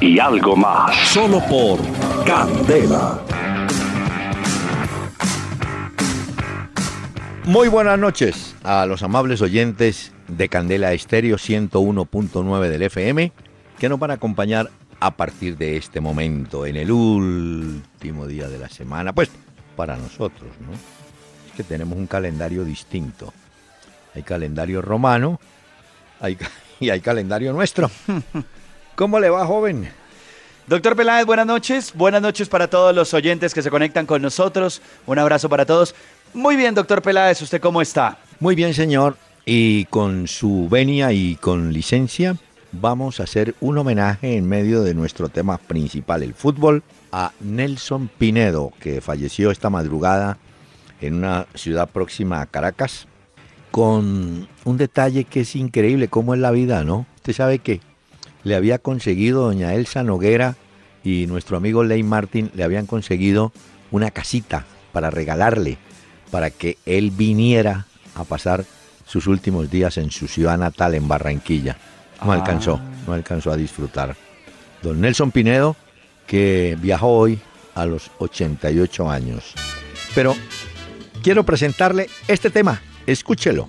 y algo más. Solo por Candela. Muy buenas noches a los amables oyentes de Candela Estéreo 101.9 del FM que nos van a acompañar a partir de este momento, en el último día de la semana, pues para nosotros, ¿no? Es que tenemos un calendario distinto. Hay calendario romano hay, y hay calendario nuestro. ¿Cómo le va, joven? Doctor Peláez, buenas noches. Buenas noches para todos los oyentes que se conectan con nosotros. Un abrazo para todos. Muy bien, doctor Peláez, ¿usted cómo está? Muy bien, señor. Y con su venia y con licencia, vamos a hacer un homenaje en medio de nuestro tema principal, el fútbol, a Nelson Pinedo, que falleció esta madrugada en una ciudad próxima a Caracas, con un detalle que es increíble, cómo es la vida, ¿no? Usted sabe que le había conseguido doña Elsa Noguera y nuestro amigo Ley Martin le habían conseguido una casita para regalarle, para que él viniera a pasar sus últimos días en su ciudad natal, en Barranquilla. No alcanzó, no alcanzó a disfrutar. Don Nelson Pinedo, que viajó hoy a los 88 años. Pero quiero presentarle este tema, escúchelo.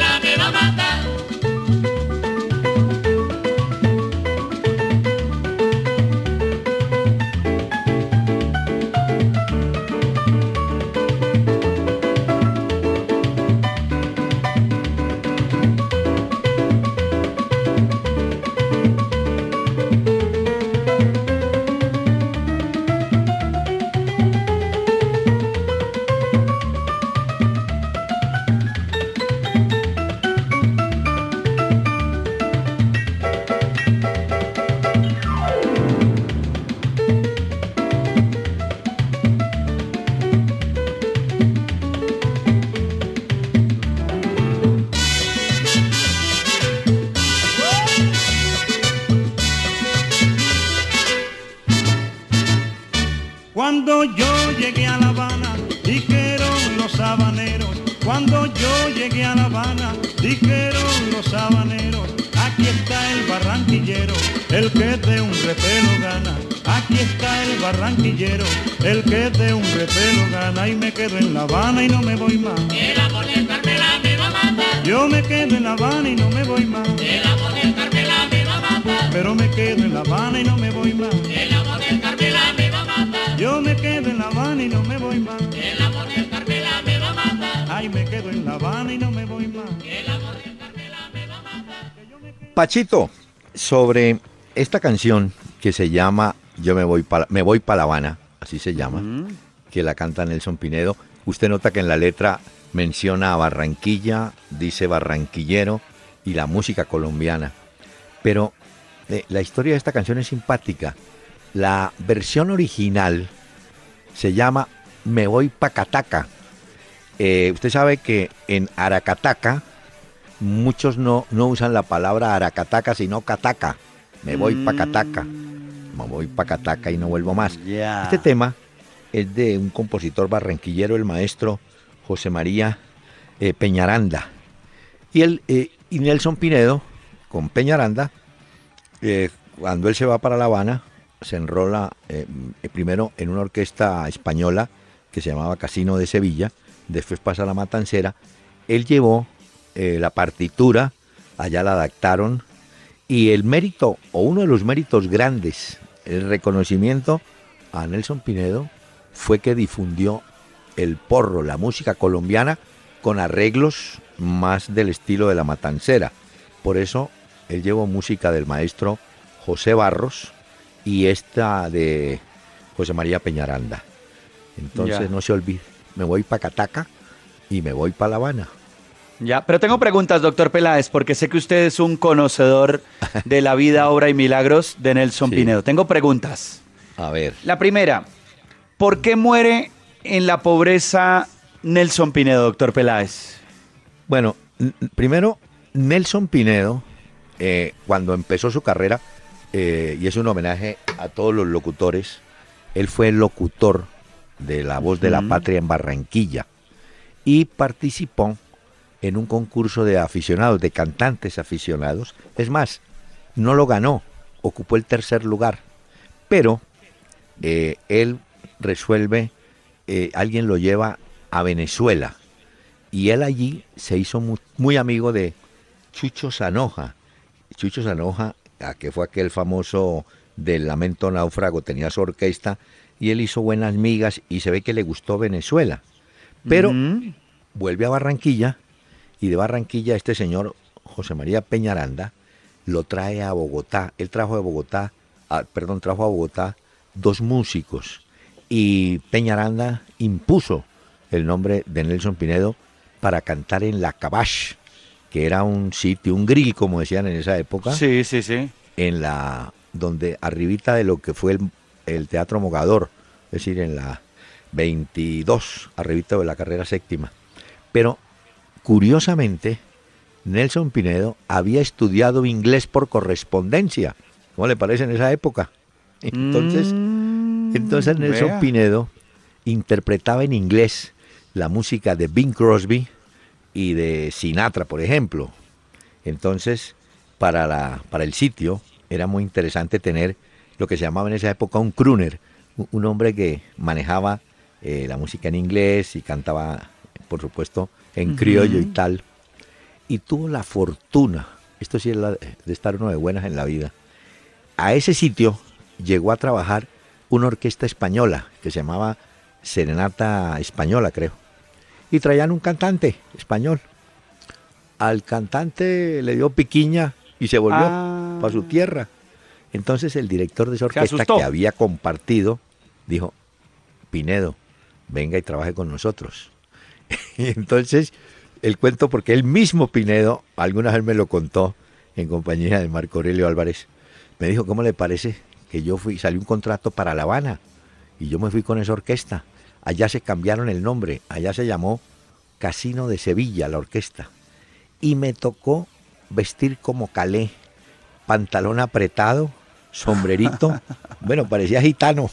el que de un repelo gana. Aquí está el barranquillero, el que de un repelo gana. Y me quedo en La Habana y no me voy más. El amor del Carmela me va a matar. Yo me quedo en La Habana y no me voy más. El amor del Carmela me va a matar. Pero me quedo en La Habana y no me voy más. El amor del Carmela me va a matar. Yo me quedo en La Habana y no me voy más. El amor del Carmela me va a matar. Ay, me quedo en La Habana y no me voy más. El amor del Carmela me va a matar. Pachito, sobre esta canción que se llama Yo me voy para me voy para La Habana, así se llama, que la canta Nelson Pinedo. Usted nota que en la letra menciona a Barranquilla, dice barranquillero y la música colombiana. Pero eh, la historia de esta canción es simpática. La versión original se llama Me voy pa' Cataca. Eh, usted sabe que en Aracataca muchos no, no usan la palabra Aracataca, sino Cataca. Me voy pa' Cataca. Me voy pa' Cataca y no vuelvo más. Este tema es de un compositor barranquillero, el maestro José María eh, Peñaranda. Y, él, eh, y Nelson Pinedo, con Peñaranda, eh, cuando él se va para La Habana, se enrola primero en una orquesta española que se llamaba Casino de Sevilla, después pasa a la Matancera. Él llevó la partitura, allá la adaptaron, y el mérito, o uno de los méritos grandes, el reconocimiento a Nelson Pinedo, fue que difundió el porro, la música colombiana, con arreglos más del estilo de la matancera. Por eso él llevó música del maestro José Barros y esta de José María Peñaranda. Entonces Ya. no se olvide, me voy para Cataca y me voy para La Habana. Ya, pero tengo preguntas, doctor Peláez, porque sé que usted es un conocedor de la vida, obra y milagros de Nelson Sí. Pinedo. Tengo preguntas. A ver, La primera, ¿por qué muere en la pobreza Nelson Pinedo, doctor Peláez? Bueno, primero, Nelson Pinedo, eh, cuando empezó su carrera, eh, y es un homenaje a todos los locutores, él fue el locutor de La Voz de la. Patria en Barranquilla y participó en un concurso de aficionados, de cantantes aficionados. Es más, no lo ganó, ocupó el tercer lugar, pero eh, él resuelve, eh, alguien lo lleva a Venezuela y él allí se hizo mu- muy, amigo de Chucho Sanoja. Chucho Sanoja, a que fue aquel famoso del Lamento Náufrago, tenía su orquesta y él hizo buenas migas y se ve que le gustó Venezuela. Pero vuelve a Barranquilla y de Barranquilla este señor José María Peñaranda lo trae a Bogotá. Él trajo de Bogotá, a- perdón, trajo a Bogotá dos músicos y Peñaranda impuso el nombre de Nelson Pinedo para cantar en La Cabache, que era un sitio, un grill, como decían en esa época Sí, sí, sí. en la donde arribita de lo que fue el, el Teatro Mogador, es decir, en la 22, arribita de la carrera séptima. Pero curiosamente, Nelson Pinedo había estudiado inglés por correspondencia. ¿Cómo le parece en esa época? Entonces, Mm, entonces Nelson vea. Pinedo interpretaba en inglés la música de Bing Crosby y de Sinatra, por ejemplo. Entonces, para, la, para el sitio era muy interesante tener lo que se llamaba en esa época un crooner, un, un hombre que manejaba eh, la música en inglés y cantaba, por supuesto, en criollo y tal. Y tuvo la fortuna, esto sí es la- de estar uno de buenas en la vida, a ese sitio llegó a trabajar una orquesta española que se llamaba Serenata Española, creo. Y traían un cantante español. Al cantante le dio piquiña y se volvió Ah. para su tierra. Entonces el director de esa orquesta que había compartido dijo, Pinedo, venga y trabaje con nosotros. y entonces el cuento, porque él mismo Pinedo, alguna vez me lo contó en compañía de Marco Aurelio Álvarez, me dijo, ¿cómo le parece que yo fui, salió un contrato para La Habana y yo me fui con esa orquesta? Allá se cambiaron el nombre, allá se llamó Casino de Sevilla, la orquesta. Y me tocó vestir como calé, pantalón apretado, sombrerito, bueno, parecía gitano.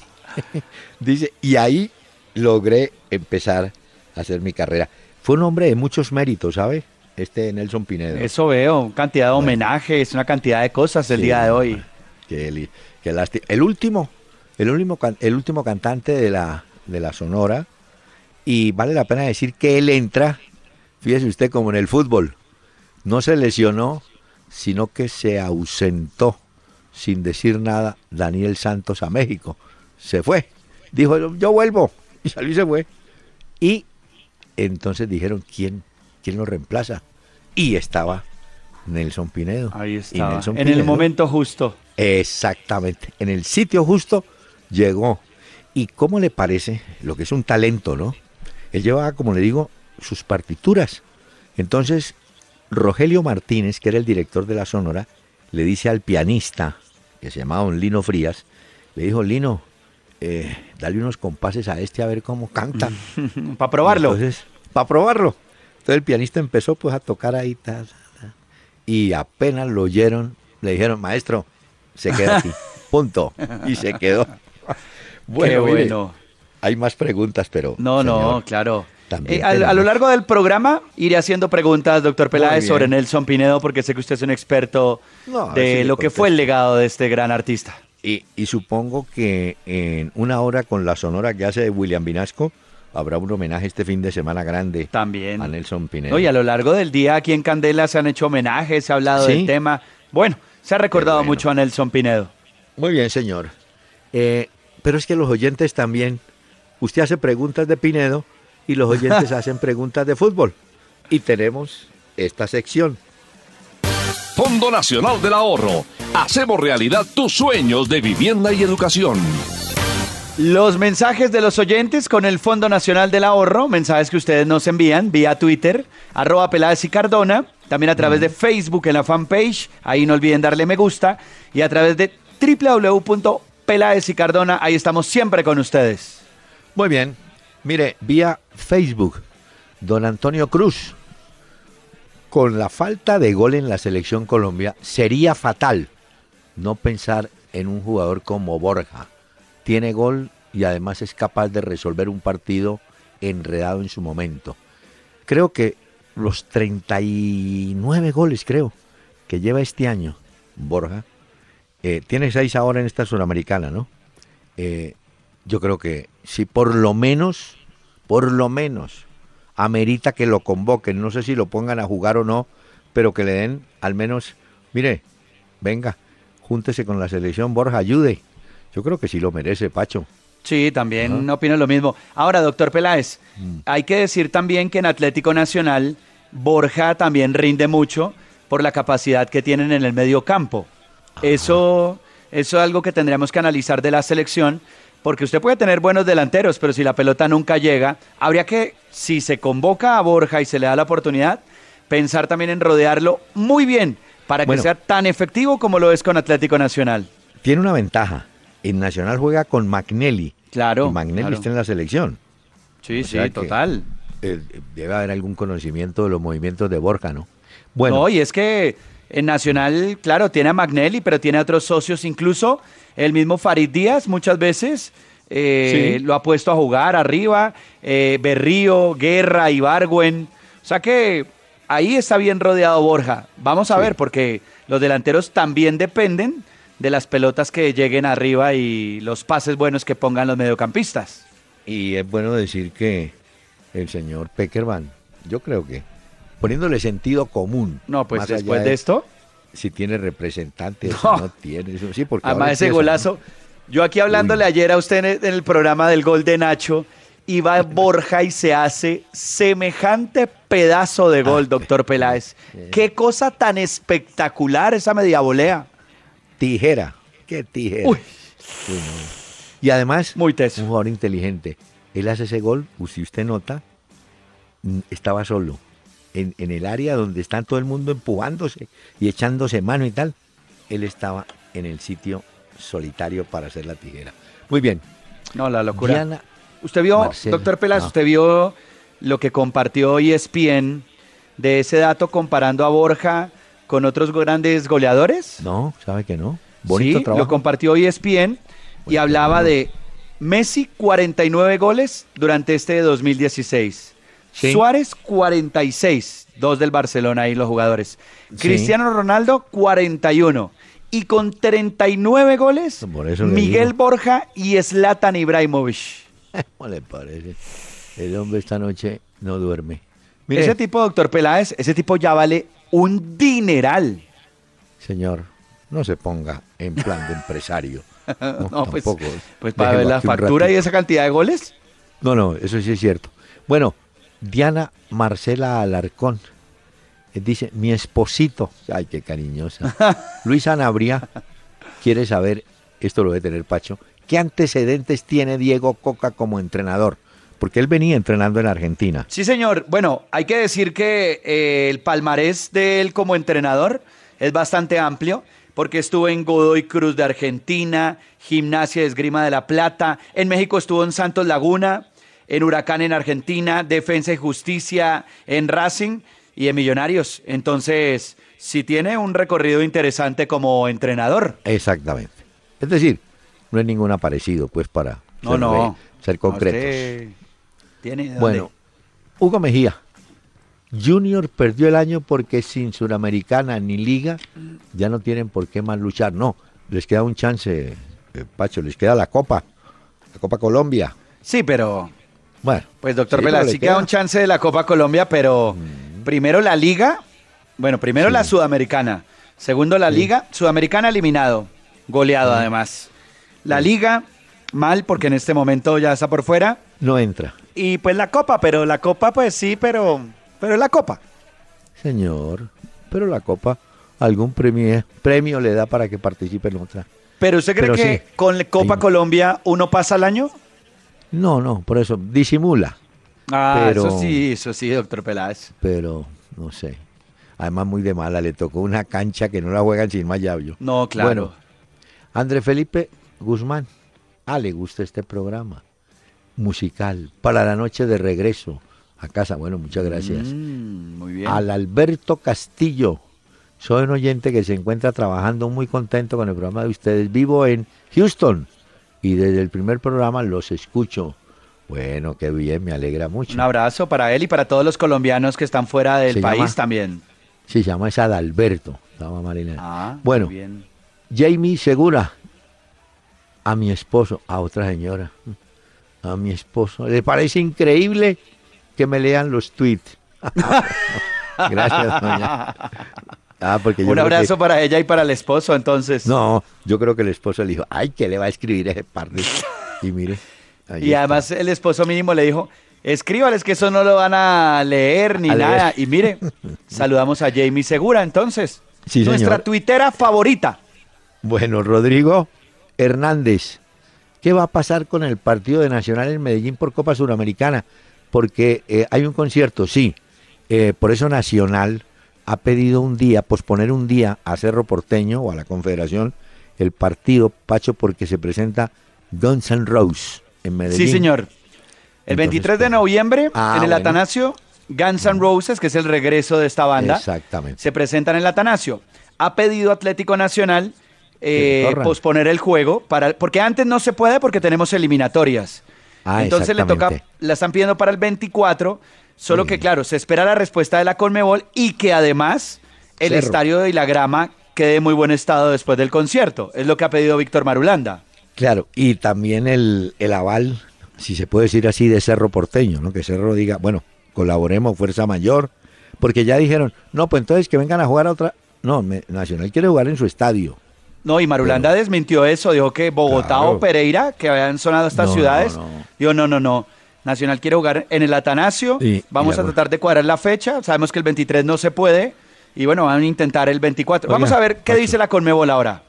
Dice, y ahí logré empezar hacer mi carrera. Fue un hombre de muchos méritos, ¿sabe? Este Nelson Pinedo. Eso veo, cantidad de homenajes, una cantidad de cosas el Sí, día de hoy. Qué, qué lástima. El último, el último, el último cantante de la, de la Sonora, y vale la pena decir que él entra, fíjese usted como en el fútbol, no se lesionó, sino que se ausentó sin decir nada Daniel Santos a México. Se fue. Dijo, yo vuelvo. Y salió y se fue. Y entonces dijeron, ¿quién, quién lo reemplaza? Y estaba Nelson Pinedo. Ahí Y Nelson en el momento justo. Exactamente. En el sitio justo llegó. ¿Y cómo le parece? Lo que es un talento, ¿no? Él llevaba, como le digo, sus partituras. Entonces, Rogelio Martínez, que era el director de la Sonora, le dice al pianista, que se llamaba don Lino Frías, le dijo, Lino, eh, dale unos compases a este a ver cómo canta. Para probarlo. Entonces, para probarlo. Entonces el pianista empezó pues a tocar ahí ta, ta, ta, y apenas lo oyeron, le dijeron, maestro, se queda aquí, punto. Y se quedó. Bueno, Qué mire, bueno. hay más preguntas, pero... No, no, claro. también Eh, a, a lo largo del programa iré haciendo preguntas, doctor Peláez, sobre Nelson Pinedo, porque sé que usted es un experto No, de si lo que fue el legado de este gran artista. Y, y supongo que en una hora con la sonora que hace William Vinasco, habrá un homenaje este fin de semana grande También. a Nelson Pinedo. No, y a lo largo del día aquí en Candela se han hecho homenajes, se ha hablado Sí. del tema. Bueno, se ha recordado bueno. mucho a Nelson Pinedo. Muy bien, señor. Eh, pero es que los oyentes también, usted hace preguntas de Pinedo y los oyentes hacen preguntas de fútbol. Y tenemos esta sección. Fondo Nacional del Ahorro. Hacemos realidad tus sueños de vivienda y educación. Los mensajes de los oyentes con el Fondo Nacional del Ahorro, mensajes que ustedes nos envían vía Twitter, arroba Peláez y Cardona, también a través de Facebook en la fanpage, ahí no olviden darle me gusta, y a través de www.peláez y Cardona, ahí estamos siempre con ustedes. Muy bien. Mire, vía Facebook, don Antonio Cruz. Con la falta de gol en la selección Colombia, sería fatal no pensar en un jugador como Borja. Tiene gol y además es capaz de resolver un partido enredado en su momento. Creo que los 39 goles, creo, que lleva este año Borja, eh, tiene seis ahora en esta Sudamericana, ¿no? Eh, yo creo que si por lo menos, por lo menos, amerita que lo convoquen, no sé si lo pongan a jugar o no, pero que le den al menos, mire, venga, júntese con la selección, Borja, ayude. Yo creo que sí lo merece, Pacho. Sí, también opino lo mismo. Ahora, doctor Peláez, hay que decir también que en Atlético Nacional, Borja también rinde mucho por la capacidad que tienen en el medio campo. Eso, eso es algo que tendríamos que analizar de la selección, porque usted puede tener buenos delanteros, pero si la pelota nunca llega, habría que, si se convoca a Borja y se le da la oportunidad, pensar también en rodearlo muy bien para que Bueno. sea tan efectivo como lo es con Atlético Nacional. Tiene una ventaja. En Nacional juega con Magnelli. Claro, Y Magnelli claro. está en la selección. Sí, O sí, que- total. Eh, debe haber algún conocimiento de los movimientos de Borja, ¿no? Bueno, No, y es que en Nacional, claro, tiene a Magnelli, pero tiene a otros socios, incluso el mismo Farid Díaz muchas veces eh, Sí. lo ha puesto a jugar arriba, eh, Berrío, Guerra, Ibargüen. O sea que ahí está bien rodeado Borja. Vamos a Sí. ver, porque los delanteros también dependen de las pelotas que lleguen arriba y los pases buenos que pongan los mediocampistas. y es bueno decir que el señor Peckerman, yo creo que poniéndole sentido común. No, pues después de esto, Si tiene representantes No. no tiene. Eso, sí, porque Además, ese golazo. Yo aquí hablándole Uy. ayer a usted en el programa del gol de Nacho, iba Borja y se hace semejante pedazo de gol, doctor Peláez. Qué cosa tan espectacular esa media volea. Tijera. Qué tijera. Uy. Uy, no. Y además, Muy teso. un jugador inteligente. Él hace ese gol, si usted nota, estaba solo. En, en el área donde está todo el mundo empujándose y echándose mano y tal. Él estaba en el sitio solitario para hacer la tijera. Muy bien. No, la locura. Diana, ¿Usted vio, doctor Peláez, no. usted vio lo que compartió ESPN de ese dato comparando a Borja con otros grandes goleadores? no, ¿sabe que no? Bonito sí, trabajo. lo compartió ESPN y Bueno, hablaba de Messi 49 goles durante este 2016. Sí. Suárez 46, dos del Barcelona ahí los jugadores. Sí. Cristiano Ronaldo 41 y con 39 goles Por eso le Miguel digo. Borja y Zlatan Ibrahimovic. ¿Cómo le parece? El hombre esta noche no duerme. Mire, Ese tipo, doctor Peláez, ese tipo ya vale un dineral. señor, no se ponga en plan de empresario. No, No, pues, tampoco. pues para ver la factura y esa cantidad de goles. No, no, eso sí es cierto. Bueno, Diana Marcela Alarcón eh, dice, mi esposito, ay, qué cariñosa. Luis Anabria quiere saber, esto lo debe tener Pacho, ¿qué antecedentes tiene Diego Coca como entrenador? Porque él venía entrenando en Argentina. Sí, señor. Bueno, hay que decir que eh, el palmarés de él como entrenador es bastante amplio, porque estuvo en Godoy Cruz de Argentina, Gimnasia de Esgrima de la Plata, en México estuvo en Santos Laguna, en Huracán en Argentina, Defensa y Justicia en Racing y en Millonarios. Entonces, sí tiene un recorrido interesante como entrenador. Exactamente. Es decir, no hay ningún aparecido, pues, para No, ser, no. ser concretos. Tiene. Bueno, Hugo Mejía. Junior perdió el año porque sin Suramericana ni Liga ya no tienen por qué más luchar. No, les queda un chance, eh, Pacho, les queda la Copa, la Copa Colombia. Sí, pero Bueno, Pues doctor sí, Vela, pero le sí queda un chance de la Copa Colombia, pero primero la Liga, bueno, primero Sí. la Sudamericana, segundo la Liga, Sudamericana eliminado, goleado además. La Liga, mal porque en este momento ya está por fuera. No entra. Y pues la Copa, pero la Copa pues sí, pero, pero es la Copa. Señor, pero la Copa, algún premio, premio le da para que participe en otra. Pero usted cree Pero que sí. con la Copa. Colombia uno pasa al año? No, no, por eso, disimula, Ah, Pero- eso sí, eso sí, doctor Peláez. pero no sé. Además, muy de mala, le tocó una cancha que no la juegan sin más llavio. No, claro. Bueno, André Felipe Guzmán, ah, le gusta este programa musical para la noche de regreso a casa. Bueno, muchas gracias. Mm, muy bien. Al Alberto Castillo, soy un oyente que se encuentra trabajando muy contento con el programa de ustedes. Vivo en Houston y desde el primer programa los escucho. Bueno, qué bien, me alegra mucho. Un abrazo para él y para todos los colombianos que están fuera del país llama- también. Se llama es Adalberto. Estaba Marina. Ah, bueno, bien. Jamie Segura, a mi esposo, a otra señora, a mi esposo. ¿Le parece increíble que me lean los tweets? Gracias, doña. Ah, porque yo Un que- abrazo para ella y para el esposo, entonces. No, yo creo que el esposo le dijo, ay, ¿qué le va a escribir ese par de... Y mire. ahí y está. además el esposo mínimo le dijo, escríbales que eso no lo van a leer ni A leer. nada. Y mire, saludamos a Jamie Segura, entonces. Sí, Nuestra señor. tuitera favorita. Bueno, Rodrigo Hernández, ¿qué va a pasar con el partido de Nacional en Medellín por Copa Suramericana? Porque eh, hay un concierto, sí. Eh, por eso Nacional ha pedido un día, posponer un día a Cerro Porteño o a la Confederación el partido, Pacho, porque se presenta Guns N' Roses en Medellín. Sí, señor. El Entonces, 23 de pues, noviembre, ah, en el bueno. Atanasio, Guns N' Roses, que es el regreso de esta banda, Exactamente. se presentan en el Atanasio. Ha pedido Atlético Nacional eh, posponer el juego, para, porque antes no se puede porque tenemos eliminatorias. Ah, Entonces le toca, la están pidiendo para el 24, solo Sí. que claro, se espera la respuesta de la Conmebol y que además el Cerro. estadio de la grama quede en muy buen estado después del concierto. Es lo que ha pedido Víctor Marulanda. Claro, y también el, el aval, si se puede decir así, de Cerro Porteño, ¿no? Que Cerro diga, bueno, colaboremos, Fuerza Mayor, porque ya dijeron, no, pues entonces que vengan a jugar a otra. No, me- Nacional quiere jugar en su estadio. No, y Marulanda desmintió eso, dijo que Bogotá Claro. o Pereira, que habían sonado estas No, ciudades, no, no. dijo no, no, no. Nacional quiere jugar en el Atanasio, Y- vamos y a tratar de cuadrar la fecha, sabemos que el 23 no se puede, y bueno, van a intentar el 24. Oiga, vamos a ver qué Pacho. dice la Conmebol ahora.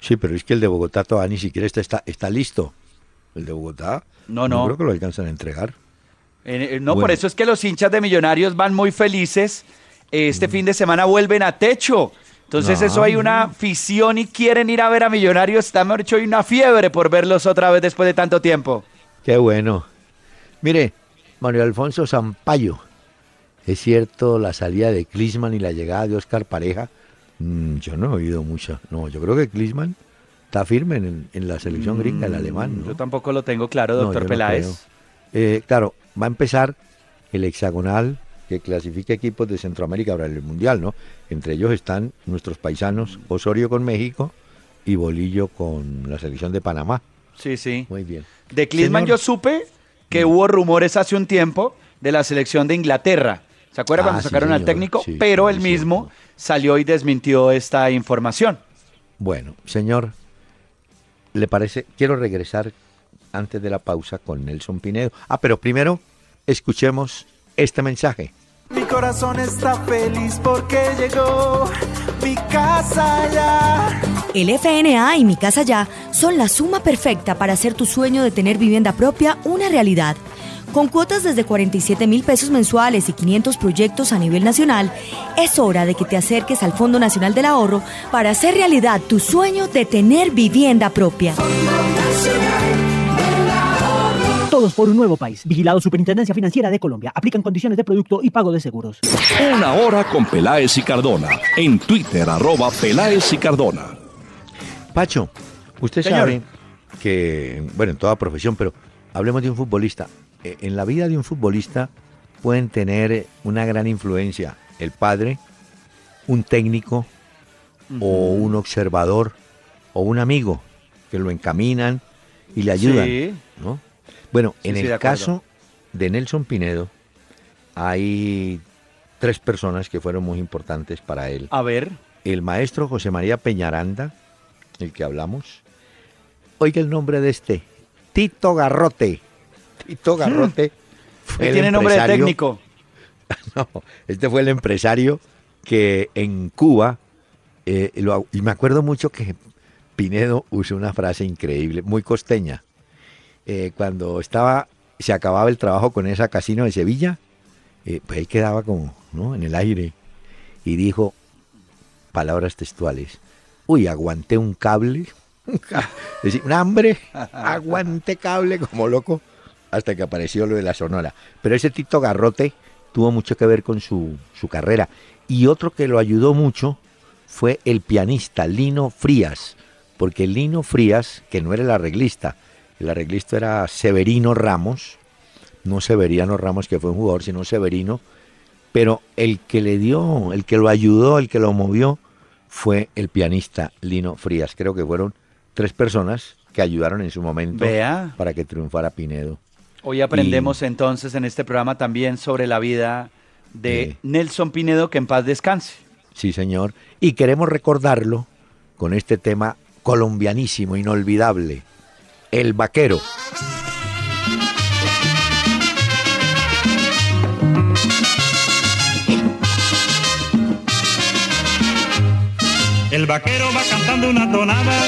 Sí, pero es que el de Bogotá todavía ni siquiera está, está, está listo. El de Bogotá. No, no. creo que lo alcanzan a entregar. Eh, eh, no, Bueno. por eso es que los hinchas de Millonarios van muy felices. Este fin de semana vuelven a techo. Entonces, No, eso hay una afición y quieren ir a ver a Millonarios. Está, mejor dicho, hay una fiebre por verlos otra vez después de tanto tiempo. Qué bueno. Mire, Mario Alfonso Zampayo. Es cierto la salida de Klisman y la llegada de Oscar Pareja. Mm, yo no he oído mucha. No, yo creo que Klisman está firme en, en la selección gringa, el alemán. ¿no? Mm, Yo tampoco lo tengo claro, doctor no Peláez. Eh, claro, va a empezar el hexagonal que clasifica equipos de Centroamérica para el Mundial, ¿no? Entre ellos están nuestros paisanos Osorio con México y Bolillo con la selección de Panamá. Sí, sí. Muy bien. De Klinsmann Señor. yo supe que hubo rumores hace un tiempo de la selección de Inglaterra. ¿Se acuerda Ah, cuando sí, sacaron al técnico? Sí, Pero sí, él mismo salió y desmintió esta información. Bueno, señor, ¿le parece? Quiero regresar antes de la pausa con Nelson Pinedo. Ah, pero primero escuchemos este mensaje. Mi corazón está feliz porque llegó mi casa ya. El FNA y Mi Casa Ya son la suma perfecta para hacer tu sueño de tener vivienda propia una realidad. Con cuotas desde 47 mil pesos mensuales y 500 proyectos a nivel nacional, es hora de que te acerques al Fondo Nacional del Ahorro para hacer realidad tu sueño de tener vivienda propia. Todos por un nuevo país. Vigilado Superintendencia Financiera de Colombia. Aplican condiciones de producto y pago de seguros. Una hora con Peláez y Cardona. En Twitter, arroba Peláez y Cardona. Pacho, usted Señor. sabe que, bueno, en toda profesión, pero hablemos de un futbolista. Eh, En la vida de un futbolista pueden tener una gran influencia el padre, un técnico o un observador o un amigo que lo encaminan y le ayudan. Sí. ¿no? Bueno, Sí, en sí, el caso de Nelson Pinedo hay tres personas que fueron muy importantes para él A ver. el maestro José María Peñaranda, el que hablamos. Oiga el nombre de este, Tito Garrote. Tito Garrote fue tiene nombre de técnico. No, este fue el empresario que en Cuba, eh, lo- y me acuerdo mucho que Pinedo usó una frase increíble, muy costeña. Eh, cuando estaba, se acababa el trabajo con esa casino de Sevilla, eh, pues ahí quedaba como, ¿no? En el aire. Y dijo, palabras textuales, uy, aguanté un cable, un hambre, aguanté cable como loco, hasta que apareció lo de la Sonora. Pero ese Tito Garrote tuvo mucho que ver con su, su carrera. Y otro que lo ayudó mucho fue el pianista Lino Frías, porque Lino Frías, que no era el arreglista, el arreglista era Severino Ramos, no Severiano Ramos, que fue un jugador, sino Severino, pero el que le dio, el que lo ayudó, el que lo movió, fue el pianista Lino Frías. Creo que fueron tres personas que ayudaron en su momento para que triunfara Pinedo. Hoy aprendemos entonces en este programa también sobre la vida de. Nelson Pinedo, que en paz descanse. Sí, señor. Y queremos recordarlo con este tema colombianísimo, inolvidable, El Vaquero. El vaquero va cantando una tonada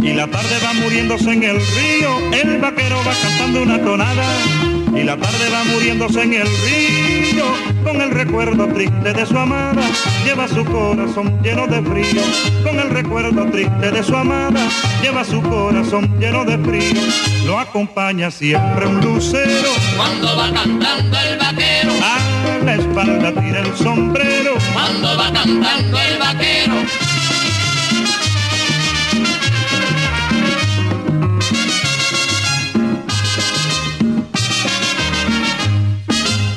y la tarde va muriéndose en el río. El vaquero va cantando una tonada y la tarde va muriéndose en el río. Con el recuerdo triste de su amada, lleva su corazón lleno de frío. Con el recuerdo triste de su amada, lleva su corazón lleno de frío. Lo acompaña siempre un lucero. Cuando va cantando el vaquero, A la espalda tira el sombrero. cuando va cantando el vaquero,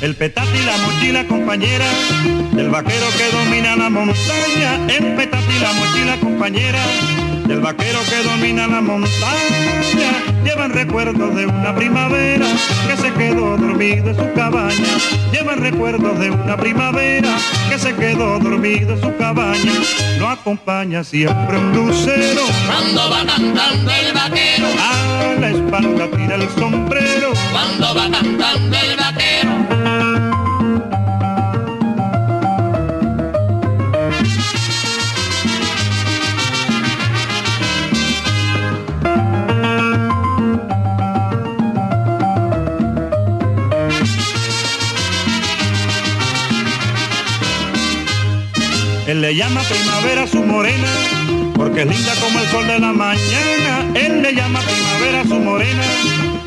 El petate y la mochila compañera del vaquero que domina la montaña. El petate y la mochila compañera del vaquero que domina la montaña. Llevan recuerdos de una primavera que se quedó dormido en su cabaña. Llevan recuerdos de una primavera que se quedó dormido en su cabaña. Lo acompaña siempre un lucero. cuando va cantando el vaquero, A la espalda tira el sombrero. cuando va cantando el vaquero. Él le llama primavera a su morena, porque es linda como el sol de la mañana. Él le llama primavera a su morena,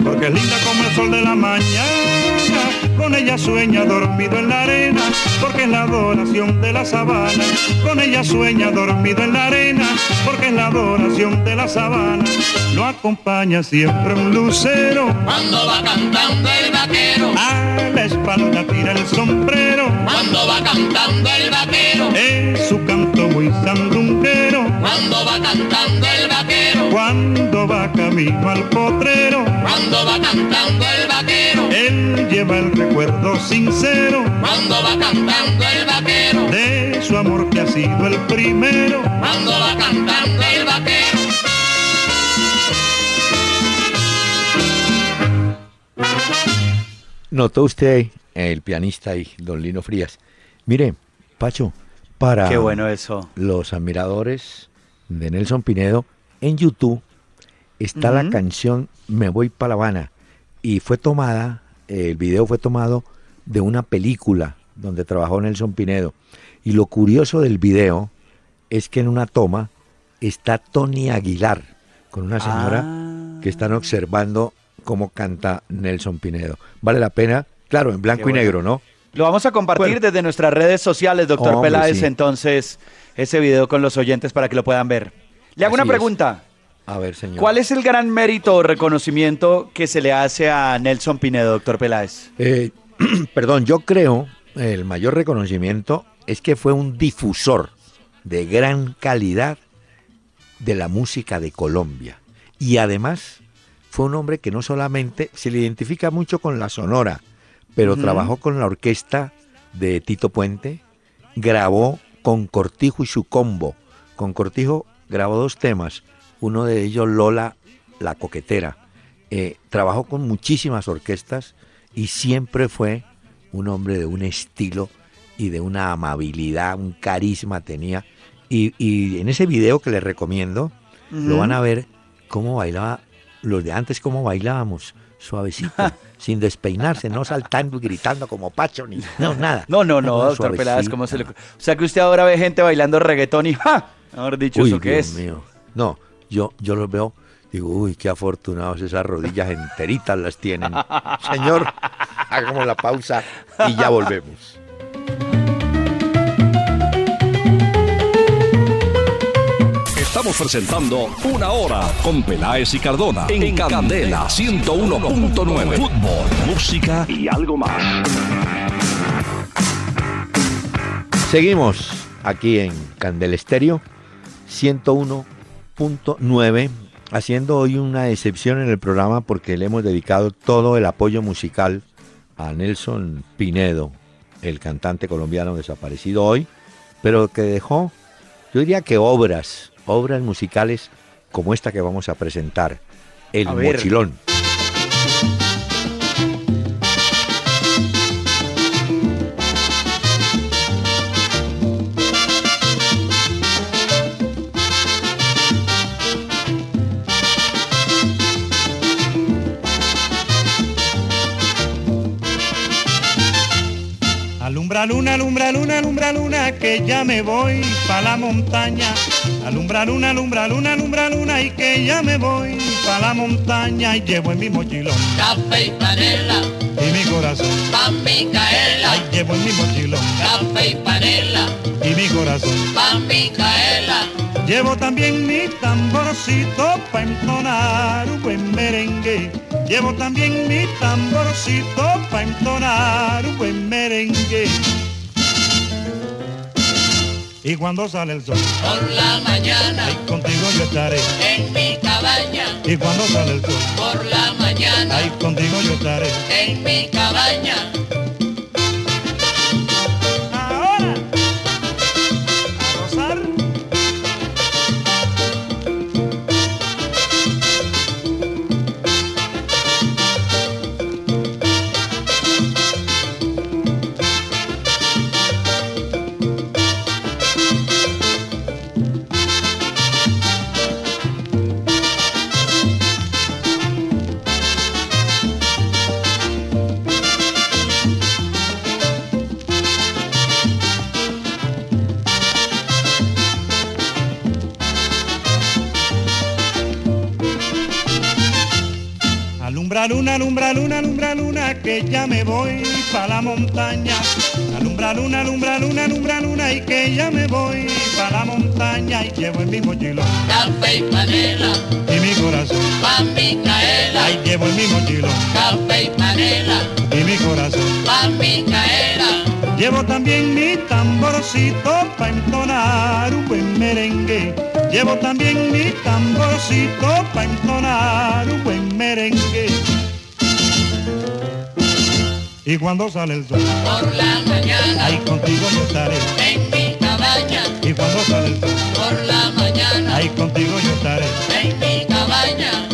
porque es linda como el sol de la mañana. Con ella sueña dormido en la arena, porque es la adoración de la sabana. Con ella sueña dormido en la arena, porque es la adoración de la sabana. Lo acompaña siempre un lucero, Cuando va cantando el vaquero, a la espalda tira el sombrero. Cuando va cantando el vaquero, Es su canto muy sandunguero. cuando va cantando el vaquero, Cuando va camino al potrero, cuando va cantando el vaquero, él lleva el recuerdo sincero. Cuando va cantando el vaquero, de su amor que ha sido el primero. cuando va cantando el vaquero. Notó usted el pianista y don Lino Frías. Mire, Pacho, para Qué bueno eso. los admiradores de Nelson Pinedo, en YouTube está la canción Me voy para La Habana y fue tomada, el video fue tomado de una película donde trabajó Nelson Pinedo. Y lo curioso del video es que en una toma está Tony Aguilar con una señora Ah. que están observando cómo canta Nelson Pinedo. Vale la pena, claro, en blanco y negro, ¿no? Lo vamos a compartir desde nuestras redes sociales, doctor Hombre, Peláez, sí. entonces, ese video con los oyentes para que lo puedan ver. Le hago Así una es. pregunta. A ver, señor. ¿Cuál es el gran mérito o reconocimiento que se le hace a Nelson Pinedo, doctor Peláez? Eh, perdón, yo creo el mayor reconocimiento es que fue un difusor de gran calidad de la música de Colombia. Y además fue un hombre que no solamente se le identifica mucho con la sonora, pero trabajó con la orquesta de Tito Puente, grabó con Cortijo y su combo. Con Cortijo grabó dos temas, uno de ellos Lola la coquetera. Eh, trabajó con muchísimas orquestas y siempre fue un hombre de un estilo y de una amabilidad, un carisma tenía. Y, y en ese video que les recomiendo, lo van a ver cómo bailaba, los de antes cómo bailábamos, suavecito, sin despeinarse, no saltando y gritando como Pacho, ni no, nada. No, no, no, doctor. Peláez, ¿cómo se le... O sea que usted ahora ve gente bailando reggaetón y ¡ja! Mejor dicho, Uy, ¿eso Dios es? mío. No, yo, yo los veo, digo, uy, qué afortunados, esas rodillas enteritas las tienen. Señor, hagamos la pausa y ya volvemos. Estamos presentando Una Hora con Peláez y Cardona en Candela 101.9. Fútbol, música y algo más. Seguimos aquí en Candel Estéreo 101.9, haciendo hoy una excepción en el programa porque le hemos dedicado todo el apoyo musical a Nelson Pinedo, el cantante colombiano desaparecido hoy, pero que dejó, yo diría que obras, obras musicales como esta que vamos a presentar, El A ver. Alumbra luna, alumbra luna, alumbra luna, que ya me voy pa' la montaña. Alumbra luna, alumbra luna, alumbra luna, y que ya me voy pa' la montaña. Y llevo en mi mochilón Café y panela, y mi corazón. pa' Micaela. Ay, llevo en mi mochilón Café y panela, y mi corazón. pa' Micaela. Llevo también mi tamborcito pa' entonar un buen merengue. Llevo también mi tamborcito pa' entonar un buen merengue. Y cuando sale el sol, Por la mañana, ay, contigo yo estaré. en mi cabaña. Y cuando sale el sol, Por la mañana, ay, contigo yo estaré. en mi cabaña. Luna, alumbra luna, alumbra luna, que ya me voy pa' la montaña. Alumbra luna, alumbra luna, alumbra luna, y que ya me voy pa' la montaña. Y llevo en mi mochilón Café y panela, y mi corazón. pa' Micaela. Ay, llevo en mi mochilón Café y panela, y mi corazón. pa' Micaela. Llevo también mi tamborcito pa' entonar un buen merengue. Llevo también mi tamborcito pa' entonar un buen merengue. Y cuando sale el sol, Por la mañana, ay, contigo yo estaré. en mi cabaña. Y cuando sale el sol, Por la mañana, ay, contigo yo estaré. en mi cabaña.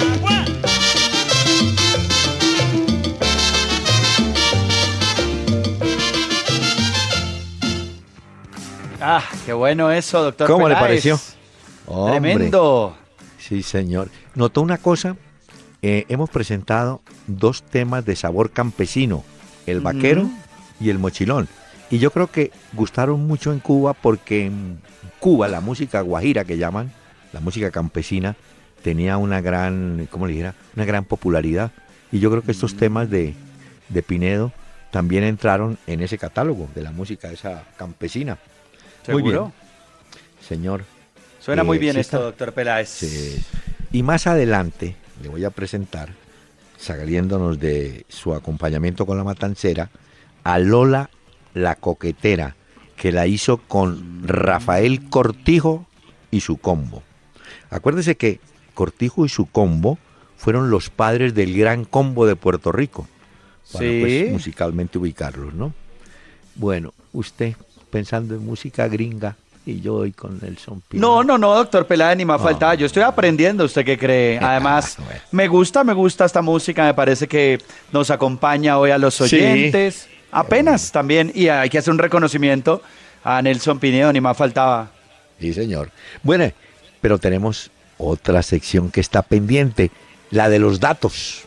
Agua. Ah, qué bueno eso, doctor ¿Cómo le pareció? Hombre. Tremendo. Sí, señor. Notó una cosa, eh, hemos presentado dos temas de sabor campesino, el vaquero y el mochilón. Y yo creo que gustaron mucho en Cuba porque en Cuba la música guajira que llaman, la música campesina, tenía una gran, ¿cómo le dijera? Una gran popularidad. Y yo creo que estos temas de, de Pinedo también entraron en ese catálogo de la música esa campesina. Muy bien, ¿Seguro? señor. Suena muy Eh, bien sí esto, doctor Peláez. Sí. Y más adelante le voy a presentar, saliéndonos de su acompañamiento con la matancera, a Lola la coquetera, que la hizo con Rafael Cortijo y su combo. Acuérdese que Cortijo y su combo fueron los padres del gran combo de Puerto Rico. Para Sí. pues, musicalmente ubicarlos, ¿no? Bueno, usted pensando en música gringa y yo hoy con Nelson. No, no, no, doctor Peláez, ni más faltaba. Yo estoy aprendiendo, ¿usted qué cree? Además, Bueno. me gusta, me gusta esta música, me parece que nos acompaña hoy a los Sí. oyentes. Apenas también, y hay que hacer un reconocimiento a Nelson Pinedo, ni más faltaba. Sí, señor. Bueno, pero tenemos otra sección que está pendiente, la de los datos.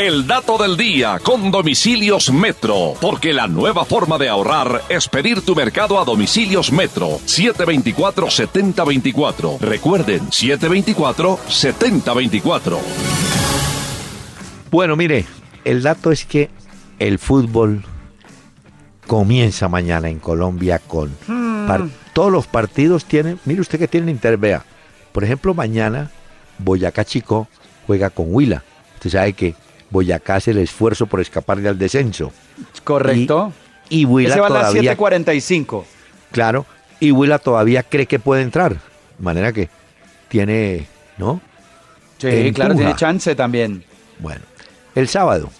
El dato del día con Domicilios Metro, porque la nueva forma de ahorrar es pedir tu mercado a Domicilios Metro 724-7024. Recuerden, 724-7024. Bueno, mire, el dato es que el fútbol comienza mañana en Colombia con par- todos los partidos tienen, mire usted que tienen intervea. Por ejemplo, mañana Boyacá Chico juega con Huila. Usted sabe que Boyacá hace el esfuerzo por escaparle al descenso. ¿Correcto? Y Huila Ese va a las todavía 7.45. Claro, y Huila todavía cree que puede entrar. De manera que tiene, ¿no? Sí, Empuja. claro, tiene chance también. Bueno, el sábado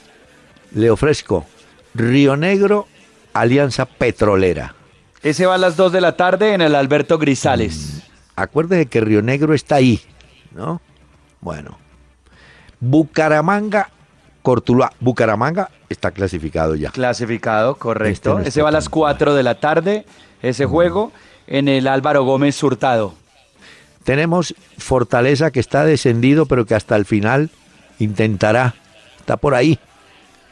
le ofrezco Río Negro, Alianza Petrolera. Ese va a las 2 de la tarde en el Alberto Grisales. Acuérdese que Río Negro está ahí, ¿no? Bueno. Bucaramanga, Cortuluá. Bucaramanga está clasificado ya. Clasificado, correcto. Este no Ese va a las tan 4 de la tarde, ese juego, en el Álvaro Gómez Hurtado. Tenemos Fortaleza que está descendido, pero que hasta el final intentará. Está por ahí,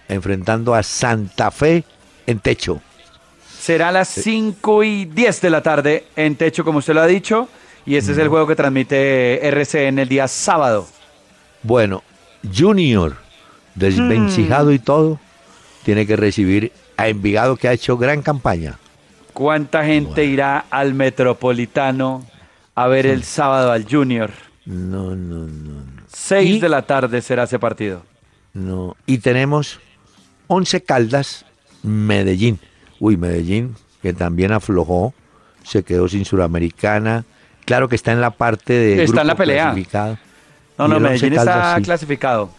enfrentando a Santa Fe en techo. Será a las 5 y 10 de la tarde en techo, como usted lo ha dicho. Y ese es el juego que transmite RCN el día sábado. Bueno, Junior, desvencijado y todo, tiene que recibir a Envigado que ha hecho gran campaña. ¿Cuánta gente irá al Metropolitano a ver el sábado al Junior? No, no, no, 6 ¿Y? de la tarde será ese partido. no. Y tenemos Once Caldas, Medellín. Uy, Medellín, que también aflojó, se quedó sin Suramericana. Claro que está en la parte de. Está en la pelea. clasificado. No, no, Medellín está sí. clasificado.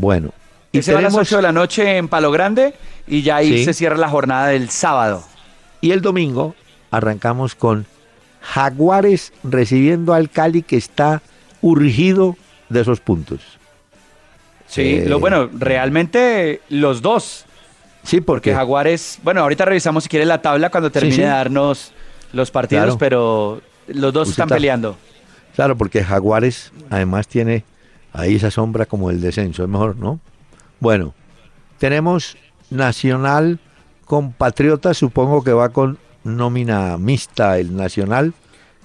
Bueno. Y Ese va a las tenemos- 8 de la noche en Palo Grande y ya ahí Sí. se cierra la jornada del sábado. Y el domingo arrancamos con Jaguares recibiendo al Cali que está urgido de esos puntos. Sí, Eh, lo, bueno, realmente los dos. Sí, Porque Jaguares, bueno, ahorita revisamos si quiere la tabla cuando termine sí. de darnos los partidos, Claro. pero los dos Usted están está- peleando. claro, porque Jaguares además tiene ahí esa sombra como el descenso, es mejor, ¿no? Bueno, tenemos Nacional con Patriotas, supongo que va con nómina mixta el Nacional.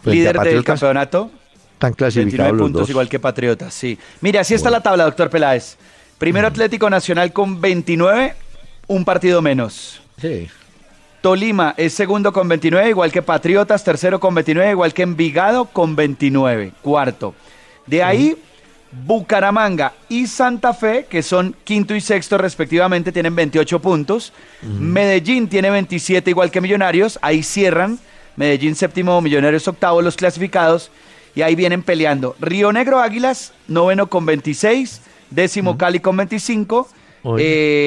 Líder del campeonato, Están 29 clasificados los puntos dos. igual que Patriotas, sí. Mire, así está la tabla, doctor Peláez. Primero Atlético Nacional con 29, un partido menos. Sí. Tolima es segundo con 29, igual que Patriotas, tercero con 29, igual que Envigado con 29, cuarto. De ahí, Bucaramanga y Santa Fe, que son quinto y sexto respectivamente, tienen 28 puntos. Medellín tiene 27, igual que Millonarios, ahí cierran. Medellín séptimo, Millonarios octavo, los clasificados. Y ahí vienen peleando. Río Negro Águilas, noveno con 26, décimo Cali con 25. Oye.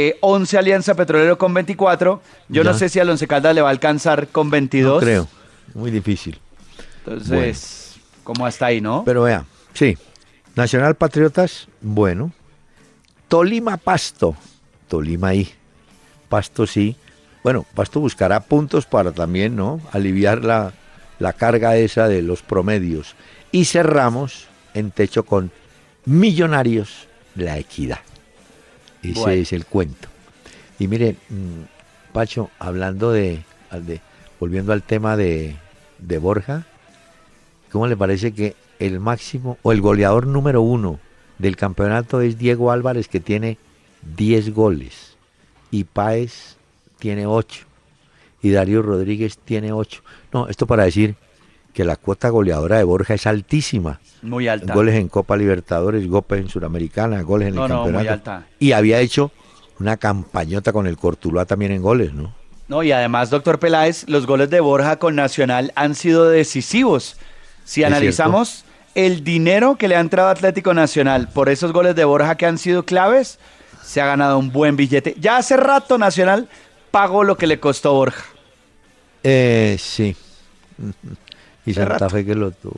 Eh, 11 Alianza Petrolero con 24. Yo no sé si al Once Caldas le va a alcanzar con 22. No creo. Muy difícil. Entonces, ¿cómo hasta ahí, no? Pero vea, sí. Nacional Patriotas, bueno. Tolima Pasto. Tolima ahí. Pasto sí. Bueno, Pasto buscará puntos para también, ¿no? Aliviar la, la carga esa de los promedios. Y cerramos en techo con Millonarios, la equidad. Ese Bueno. es el cuento. Y mire, mm, Pacho, hablando de, de volviendo al tema de, de Borja, ¿cómo le parece que el máximo o el goleador número uno del campeonato es Diego Álvarez que tiene 10 goles y Páez tiene 8 y Darío Rodríguez tiene 8. No, esto para decir que la cuota goleadora de Borja es altísima. Muy alta. Goles en Copa Libertadores, goles en Suramericana, goles en No, el no, campeonato. muy alta. Y había hecho una campañota con el Cortuluá también en goles, ¿no? No, y además, doctor Peláez, los goles de Borja con Nacional han sido decisivos. Si analizamos el dinero que le ha entrado a Atlético Nacional por esos goles de Borja que han sido claves, se ha ganado un buen billete. Ya hace rato Nacional pagó lo que le costó Borja. Eh, sí. Y Santa rato. Fe que lo tuvo.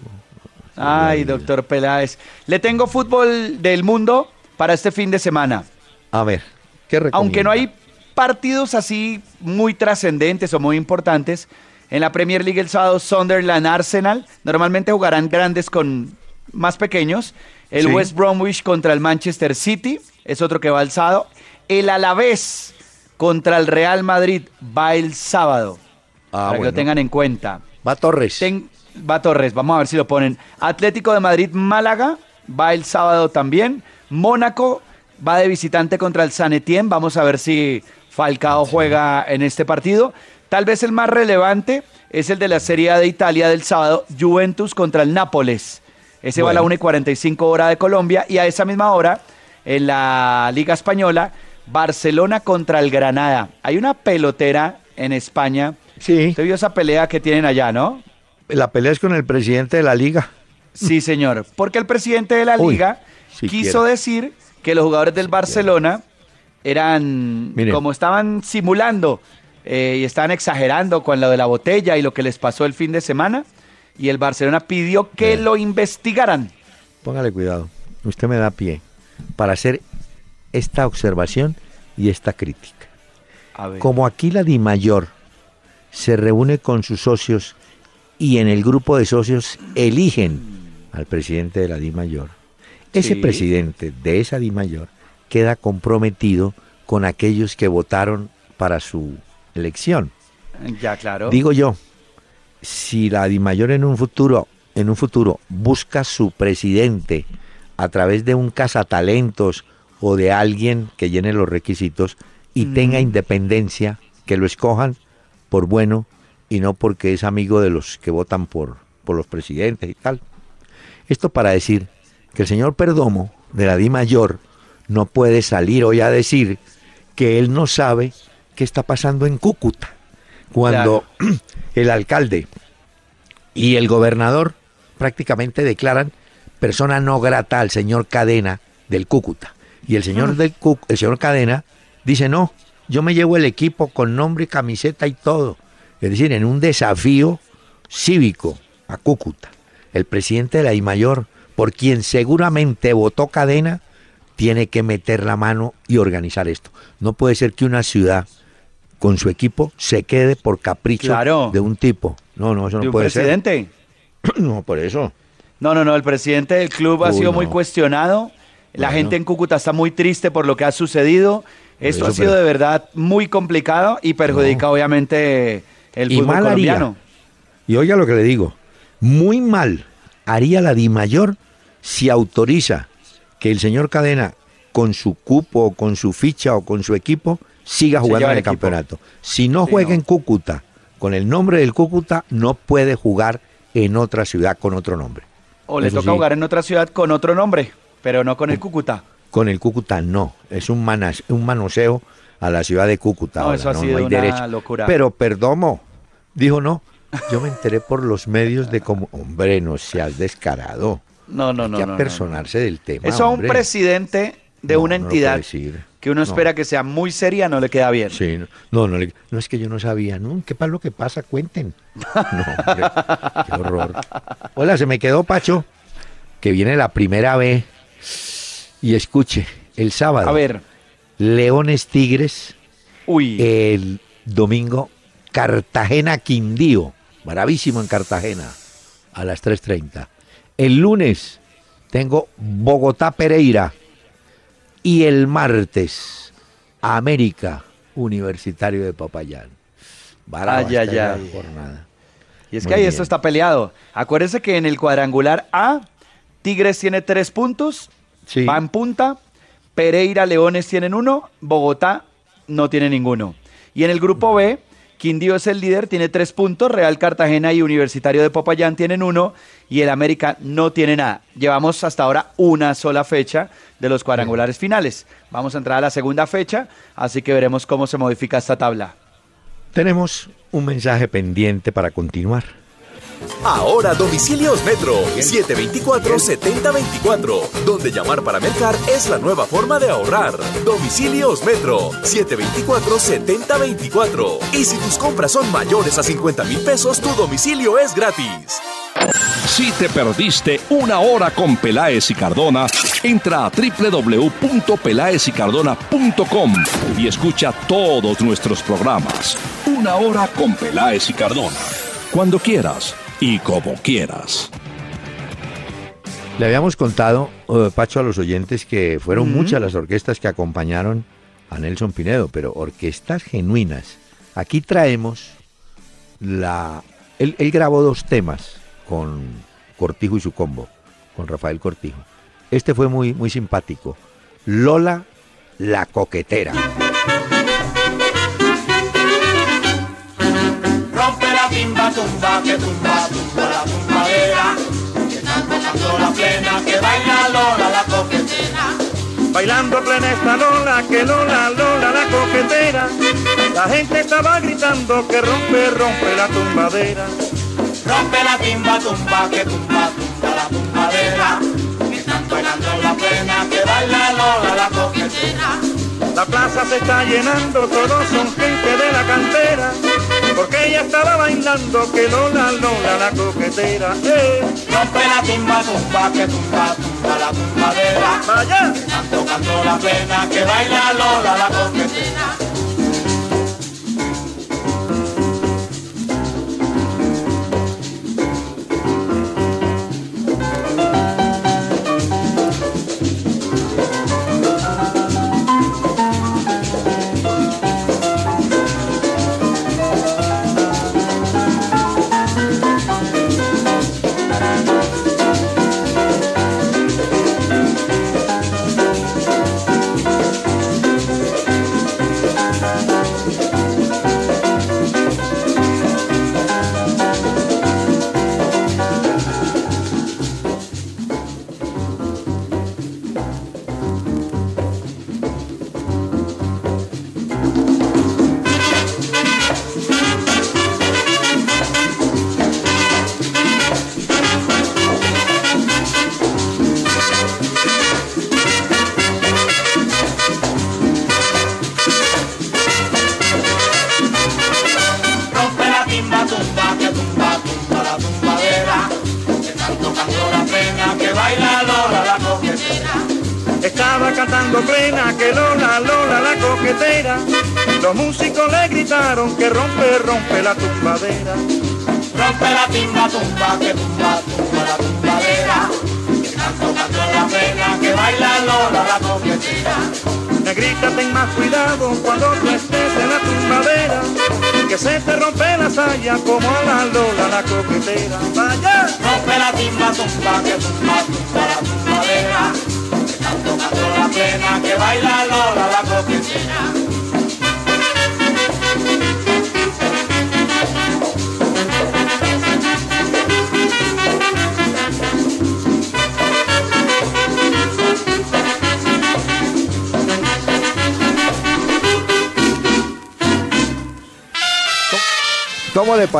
Ay, doctor Peláez. Le tengo fútbol del mundo para este fin de semana. A ver, ¿qué recomienda? Aunque no hay partidos así muy trascendentes o muy importantes, en la Premier League el sábado Sunderland Arsenal, normalmente jugarán grandes con más pequeños. El Sí. West Bromwich contra el Manchester City, es otro que va el sábado. El Alavés contra el Real Madrid va el sábado, Ah, para que lo tengan en cuenta. Va Torres. Ten- va Torres, vamos a ver si lo ponen. Atlético de Madrid, Málaga, va el sábado también. Mónaco va de visitante contra el San Etienne. Vamos a ver si Falcao juega en este partido. Tal vez el más relevante es el de la Serie A de Italia del sábado, Juventus contra el Nápoles. Ese va a la Bueno. 1 y 45 hora de Colombia. Y a esa misma hora, en la Liga Española, Barcelona contra el Granada. Hay una pelotera en España. Sí, Usted vio esa pelea que tienen allá, ¿no? la pelea es con el presidente de la liga. Sí, señor. Porque el presidente de la Uy, liga quiso decir que los jugadores del Barcelona eran como estaban simulando eh, y estaban exagerando con lo de la botella y lo que les pasó el fin de semana. Y el Barcelona pidió que Bien. lo investigaran. Póngale cuidado. Usted me da pie para hacer esta observación y esta crítica. Como aquí la DIMAYOR se reúne con sus socios y en el grupo de socios eligen al presidente de la DIMAYOR, ese Sí. presidente de esa DIMAYOR queda comprometido con aquellos que votaron para su elección. Ya, claro. Digo yo, si la DIMAYOR en un futuro, en un futuro busca su presidente a través de un cazatalentos o de alguien que llene los requisitos y tenga independencia, que lo escojan por bueno y no porque es amigo de los que votan por, por los presidentes y tal. Esto para decir que el señor Perdomo de la DIMAYOR no puede salir hoy a decir que él no sabe qué está pasando en Cúcuta cuando el alcalde y el gobernador prácticamente declaran persona no grata al señor Cadena del Cúcuta. Y el señor, del Cú- el señor Cadena dice, no, yo me llevo el equipo con nombre, camiseta y todo. Es decir, en un desafío cívico a Cúcuta. El presidente de la IMAYOR, por quien seguramente votó Cadena, tiene que meter la mano y organizar esto. No puede ser que una ciudad con su equipo se quede por capricho Claro. de un tipo. No, no, eso de no un puede presidente. ser. No, por eso. No, no, no, el presidente del club ha sido no. muy cuestionado. La Bueno. gente en Cúcuta está muy triste por lo que ha sucedido. Esto eso, ha sido pero- de verdad muy complicado y perjudica obviamente el Y fútbol mal haría. Y oiga lo que le digo. Muy mal haría la DIMAYOR si autoriza que el señor Cadena, con su cupo, o con su ficha o con su equipo, siga jugando en el campeonato. Si no Sí, juega no. en Cúcuta con el nombre del Cúcuta, no puede jugar en otra ciudad con otro nombre. O le Eso toca sí. jugar en otra ciudad con otro nombre, pero no con el Cúcuta. Con el Cúcuta no, es un, manas- un manoseo a la ciudad de Cúcuta. No, ahora, eso ha sido hay una derecho. locura. Pero Perdomo dijo no, yo me enteré por los medios de como, hombre, no seas descarado. No, no, Hay no. que no, del tema. Eso a un presidente de una entidad. Que uno No. espera que sea muy seria no le queda bien. Sí, no, no, no, le- no es que yo no sabía, ¿no? ¿Qué pasa lo que pasa? Cuenten. No, hombre, qué horror. Hola, se me quedó Pacho, que viene la primera vez. Y escuche, el sábado, A ver, Leones Tigres, uy, el domingo, Cartagena Quindío, bravísimo en Cartagena, a las 3.30. El lunes tengo Bogotá Pereira y el martes América Universitario de Popayán. Brava Ay, está ay, esa ay. jornada. y es muy que ahí bien. esto está peleado. Acuérdese que en el cuadrangular A Tigres tiene tres puntos, Sí. va en punta. Pereira, Leones tienen uno, Bogotá no tiene ninguno. Y en el grupo B, Quindío es el líder, tiene tres puntos, Real Cartagena y Universitario de Popayán tienen uno y el América no tiene nada. Llevamos hasta ahora una sola fecha de los cuadrangulares finales. Vamos a entrar a la segunda fecha, así que veremos cómo se modifica esta tabla. Tenemos un mensaje pendiente para continuar. Ahora domicilios Metro 724-7024, donde llamar para mercar es la nueva forma de ahorrar. Domicilios Metro 724-7024. Y si tus compras son mayores a 50 mil pesos, tu domicilio es gratis. Si te perdiste una hora con Peláez y Cardona, entra a www.pelaezicardona.com y escucha todos nuestros programas. Una hora con Peláez y Cardona. Cuando quieras y como quieras. Le habíamos contado, eh, Pacho, a los oyentes que fueron muchas las orquestas que acompañaron a Nelson Pinedo, pero orquestas genuinas. Aquí traemos la... Él, él grabó dos temas con Cortijo y su combo, con Rafael Cortijo. Este fue muy, muy simpático. Lola la coquetera. Timba, tumba, que tumba, tumba la tumbadera. Que están tocando la plena, que baila Lola la coquetera. Bailando plena esta Lola, que Lola, Lola la coquetera. La gente estaba gritando que rompe, rompe la tumbadera. Rompe la timba, tumba, que tumba, tumba la tumbadera. Que están bailando la plena, que baila Lola la coquetera. La plaza se está llenando, todos son gente de la cantera. Porque ella estaba bailando que Lola, Lola la coquetera. ¡Eh! Rompe la timba, tumba, que tumba, tumba la tumbadera. ¡Vaya! Están tocando la plena, que baila Lola la coquetera.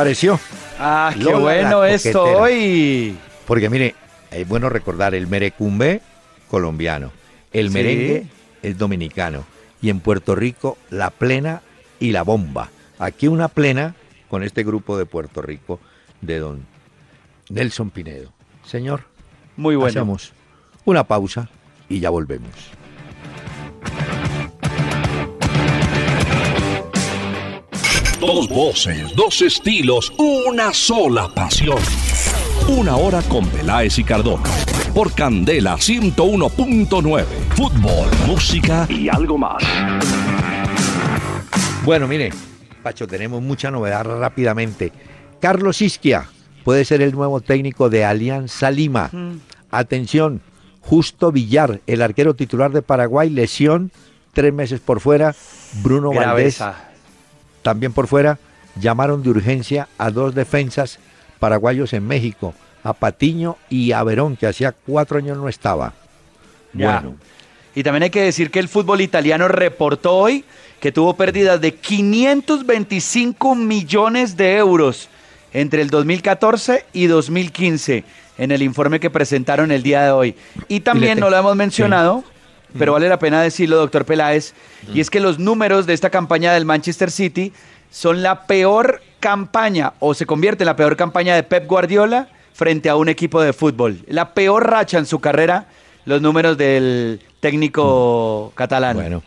¿Cómo le pareció? Ah, qué Lola bueno esto hoy. Porque mire, es bueno recordar el merecumbe colombiano, el Sí. merengue es dominicano y en Puerto Rico la plena y la bomba. Aquí una plena con este grupo de Puerto Rico de don Nelson Pinedo. Señor, Muy bueno. hacemos una pausa y ya volvemos. Dos voces, dos estilos, una sola pasión. Una hora con Peláez y Cardona. Por Candela 101.9. Fútbol, música y algo más. Bueno, mire, Pacho, tenemos mucha novedad rápidamente. Carlos Isquia puede ser el nuevo técnico de Alianza Lima. Atención, Justo Villar, el arquero titular de Paraguay, lesión, tres meses por fuera. Bruno Valdés, también por fuera. Llamaron de urgencia a dos defensas paraguayos en México, a Patiño y a Verón, que hacía cuatro años no estaba. Bueno. Y también hay que decir que el fútbol italiano reportó hoy que tuvo pérdidas de 525 millones de euros entre el 2014 y 2015 en el informe que presentaron el día de hoy. Y también no lo hemos mencionado, pero vale la pena decirlo, doctor Peláez, y es que los números de esta campaña del Manchester City son la peor campaña o se convierte en la peor campaña de Pep Guardiola frente a un equipo de fútbol. La peor racha en su carrera, los números del técnico catalán. Bueno,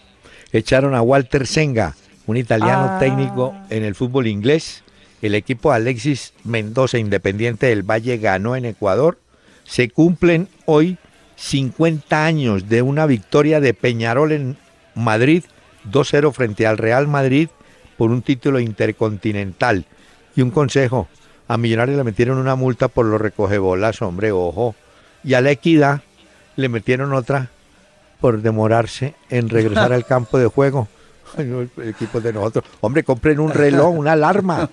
echaron a Walter Senga, un italiano ah. técnico en el fútbol inglés. El equipo Alexis Mendoza, Independiente del Valle, ganó en Ecuador. Se cumplen hoy 50 años de una victoria de Peñarol en Madrid, 2-0 frente al Real Madrid por un título intercontinental. Y un consejo, a Millonarios le metieron una multa por los recogebolas, hombre, ojo. Y a la Equidad le metieron otra por demorarse en regresar al campo de juego. el equipo de nosotros. Hombre, compren un reloj, una alarma.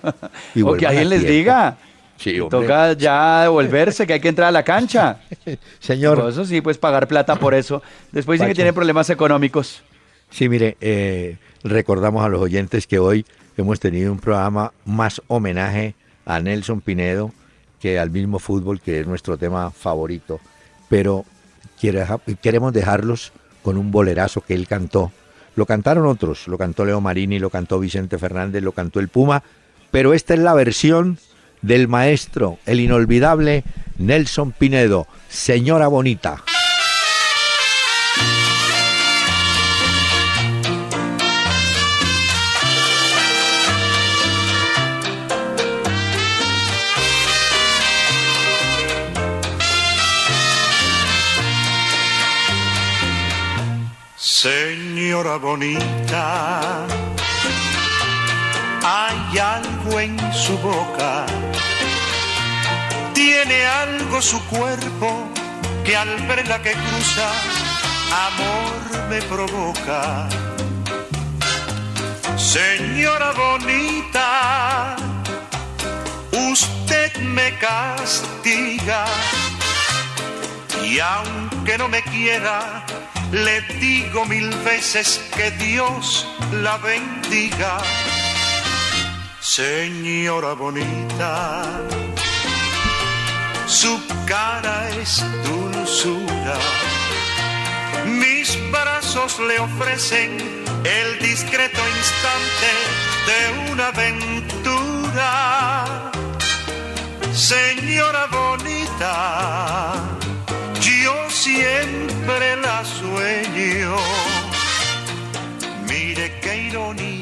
Y o que alguien les diga. Sí, Toca ya devolverse, que hay que entrar a la cancha. Señor. eso sí, pues pagar plata por eso. Después dicen que tiene problemas económicos. Sí, mire, eh, recordamos a los oyentes que hoy hemos tenido un programa más homenaje a Nelson Pinedo que al mismo fútbol, que es nuestro tema favorito. Pero queremos dejarlos con un bolerazo que él cantó. Lo cantaron otros, lo cantó Leo Marini, lo cantó Vicente Fernández, lo cantó el Puma, pero esta es la versión del maestro, el inolvidable Nelson Pinedo, Señora Bonita. Señora bonita, hay algo en su boca, tiene algo su cuerpo que al verla que cruza, amor me provoca. Señora bonita, usted me castiga y aunque no me quiera, le digo mil veces que Dios la bendiga. Señora bonita, su cara es dulzura. Mis brazos le ofrecen el discreto instante de una aventura. Señora bonita, yo siempre la sueño. Mire qué ironía,